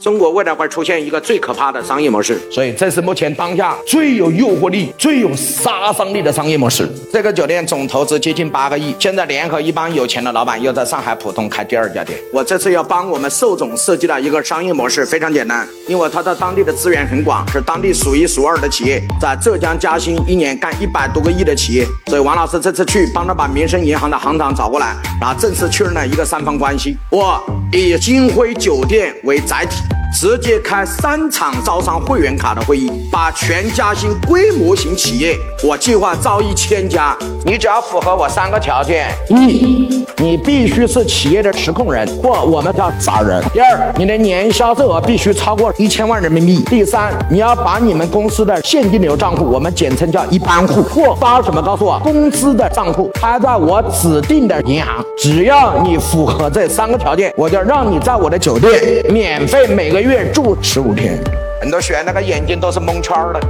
中国未来会出现一个最可怕的商业模式，所以这是目前当下最有诱惑力、最有杀伤力的商业模式。这个酒店总投资接近八个亿，现在联合一帮有钱的老板又在上海浦东开第二家店。我这次要帮我们寿总设计了一个商业模式，非常简单，因为他在当地的资源很广，是当地数一数二的企业，在浙江嘉兴一年干一百多个亿的企业。所以王老师这次去帮他把民生银行的行长找过来，然后正式确认了一个三方关系。我以金辉酒店为载体。直接开三场招商会员卡的会议，把全嘉兴规模型企业，我计划招一千家，你只要符合我三个条件：一，你必须是企业的实控人，或我们叫法人；第二，你的年销售额必须超过一千万人民币；第三，你要把你们公司的现金流账户，我们简称叫一般户，或发什么告诉我，工资的账户开在我指定的银行，只要你符合这三个条件，我就让你在我的酒店免费每个。月住十五天，很多学员那个眼睛都是蒙圈的。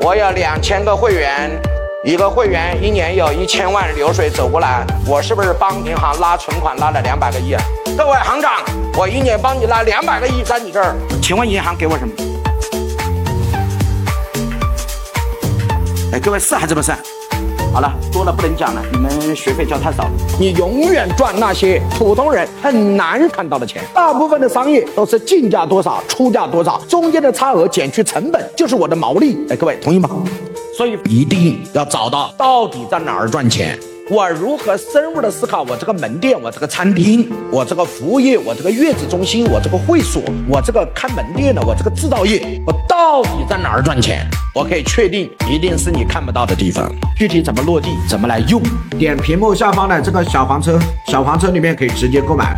我有两千个会员，一个会员一年有一千万流水走过来，我是不是帮银行拉存款拉了两百个亿啊？各位行长，我一年帮你拉两百个亿在你这儿，请问银行给我什么？哎，各位是还是不是？好了，多了不能讲了，你们学费交太少了。你永远赚那些普通人很难看到的钱。大部分的商业都是进价多少，出价多少，中间的差额减去成本就是我的毛利。哎，各位同意吗？所以一定要找到到底在哪儿赚钱。我如何深入的思考我这个门店，我这个餐厅，我这个服务业，我这个月子中心，我这个会所，我这个开门店的，我这个制造业，我到底在哪儿赚钱？我可以确定，一定是你看不到的地方。具体怎么落地，怎么来用？点屏幕下方的这个小黄车，小黄车里面可以直接购买。